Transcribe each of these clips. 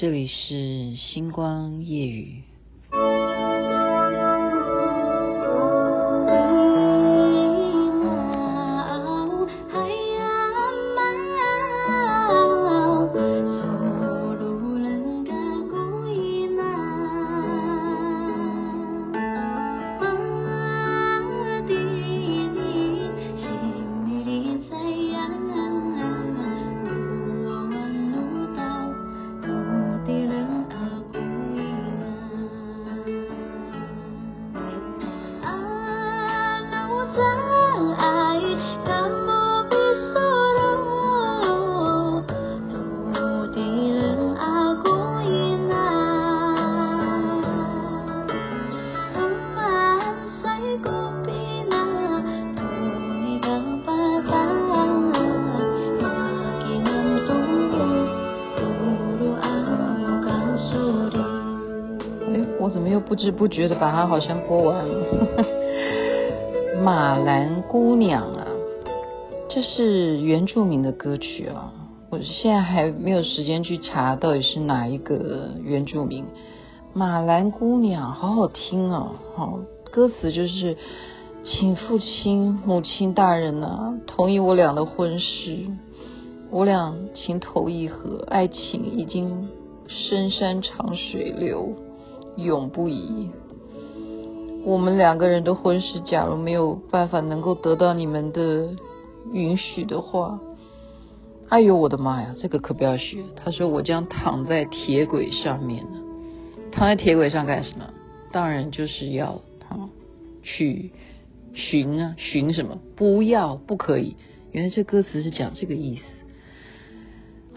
这里是星光夜雨。怎么又。不知不觉的把它好像播完了。马兰姑娘啊，这是原住民的歌曲啊。我现在还没有时间去查到底是哪一个原住民。马兰姑娘，好好听哦。好，歌词就是，请父亲、母亲大人啊，同意我俩的婚事。我俩情投意合，爱情已经深山长水流。永不移。我们两个人的婚事，假如没有办法能够得到你们的允许的话，哎呦我的妈呀，这个可不要学。他说我将躺在铁轨上面，躺在铁轨上干什么？当然就是要啊去寻啊寻什么？不要不可以。原来这歌词是讲这个意思。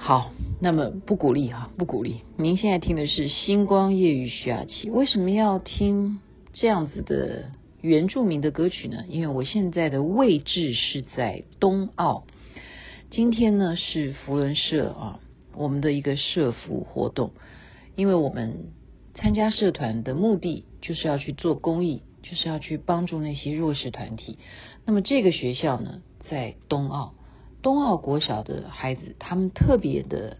好，那么不鼓励哈，不鼓励。您现在听的是《星光夜雨》徐雅琪，为什么要听这样子的原住民的歌曲呢？因为我现在的位置是在东澳，今天呢是福伦社啊，我们的一个社福活动，因为我们参加社团的目的就是要去做公益，就是要去帮助那些弱势团体。那么这个学校呢，在东澳。冬奥国小的孩子，他们特别的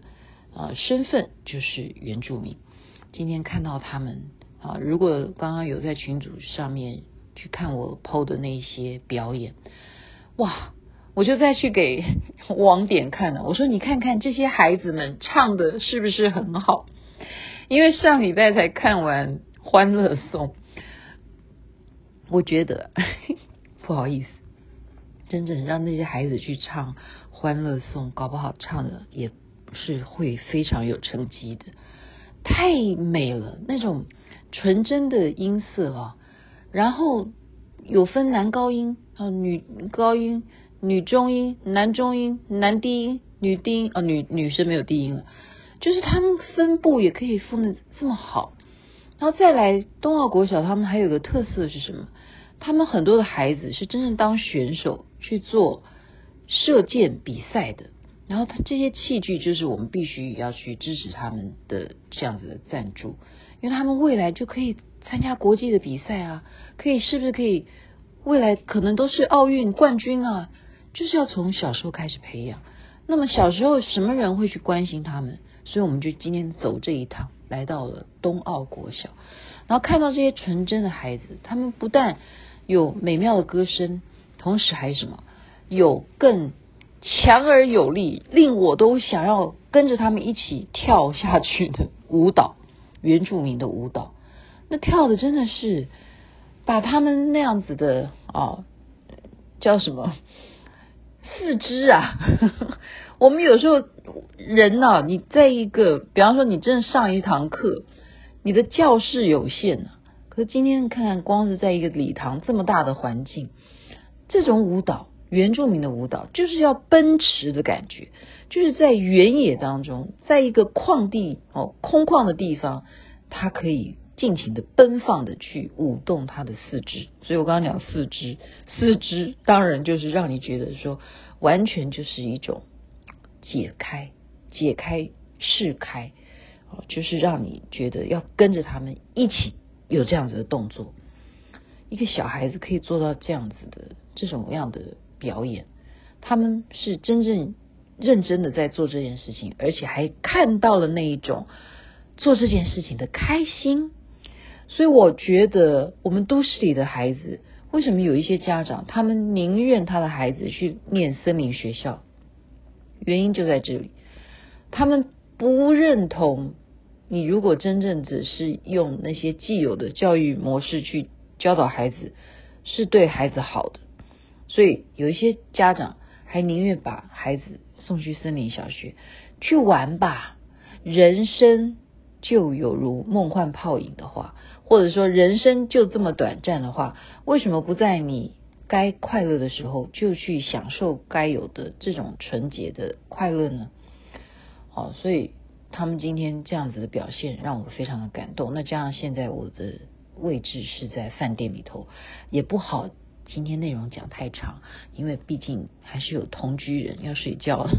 呃身份就是原住民。今天看到他们啊，如果刚刚有在群组上面去看我 PO 的那些表演，哇，我就再去给网点看了。我说你看看这些孩子们唱的是不是很好？因为上礼拜才看完《欢乐颂》，我觉得 不好意思。真正让那些孩子去唱《欢乐颂》，搞不好唱的也是会非常有成绩的，太美了，那种纯真的音色啊，然后有分男高音啊、女高音、女中音、男中音、男低音、女低音啊，女女生没有低音了，就是他们分布也可以分的这么好，然后再来东奥国小，他们还有个特色是什么？他们很多的孩子是真正当选手。去做射箭比赛的，然后他这些器具就是我们必须要去支持他们的这样子的赞助，因为他们未来就可以参加国际的比赛啊，可以是不是可以未来可能都是奥运冠军啊？就是要从小时候开始培养。那么小时候什么人会去关心他们？所以我们就今天走这一趟，来到了冬奥国小，然后看到这些纯真的孩子，他们不但有美妙的歌声。同时还有什么？有更强而有力，令我都想要跟着他们一起跳下去的舞蹈，原住民的舞蹈。那跳的真的是把他们那样子的哦，叫什么四肢啊？我们有时候人呐、啊，你在一个，比方说你正上一堂课，你的教室有限啊。可今天看看，光是在一个礼堂这么大的环境。这种舞蹈，原住民的舞蹈，就是要奔驰的感觉，就是在原野当中，在一个旷地哦，空旷的地方，他可以尽情的奔放的去舞动他的四肢。所以我刚刚讲四肢，四肢当然就是让你觉得说，完全就是一种解开、解开、释开，哦，就是让你觉得要跟着他们一起有这样子的动作。一个小孩子可以做到这样子的。这种样的表演，他们是真正认真的在做这件事情，而且还看到了那一种做这件事情的开心。所以我觉得，我们都市里的孩子，为什么有一些家长他们宁愿他的孩子去念森林学校？原因就在这里，他们不认同你如果真正只是用那些既有的教育模式去教导孩子，是对孩子好的。所以有一些家长还宁愿把孩子送去森林小学去玩吧。人生就有如梦幻泡影的话，或者说人生就这么短暂的话，为什么不在你该快乐的时候就去享受该有的这种纯洁的快乐呢？哦，所以他们今天这样子的表现让我非常的感动。那加上现在我的位置是在饭店里头，也不好。今天内容讲太长，因为毕竟还是有同居人要睡觉了。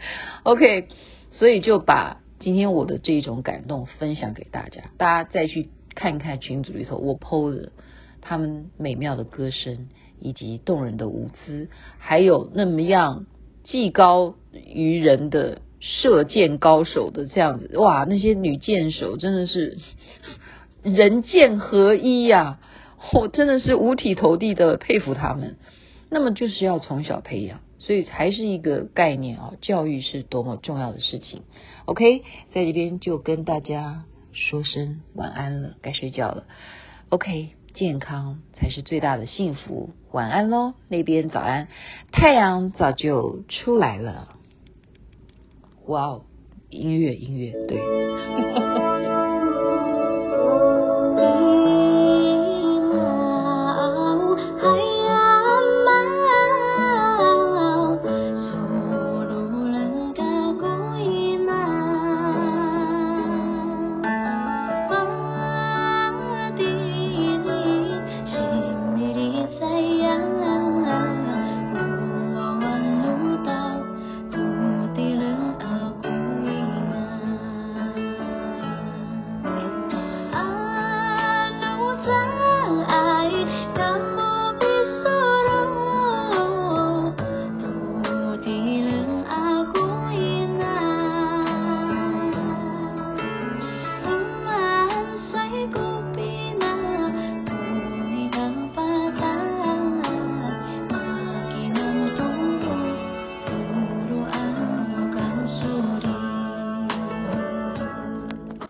OK，所以就把今天我的这种感动分享给大家，大家再去看一看群组里头我 PO 的他们美妙的歌声，以及动人的舞姿，还有那么样技高于人的射箭高手的这样子，哇，那些女箭手真的是 人剑合一呀、我真的是五体投地的佩服他们。那么就是要从小培养，所以还是一个概念啊，教育是多么重要的事情。OK，在这边就跟大家说声晚安了，该睡觉了。OK，健康才是最大的幸福。晚安喽，那边早安，太阳早就出来了。哇哦音乐音乐对。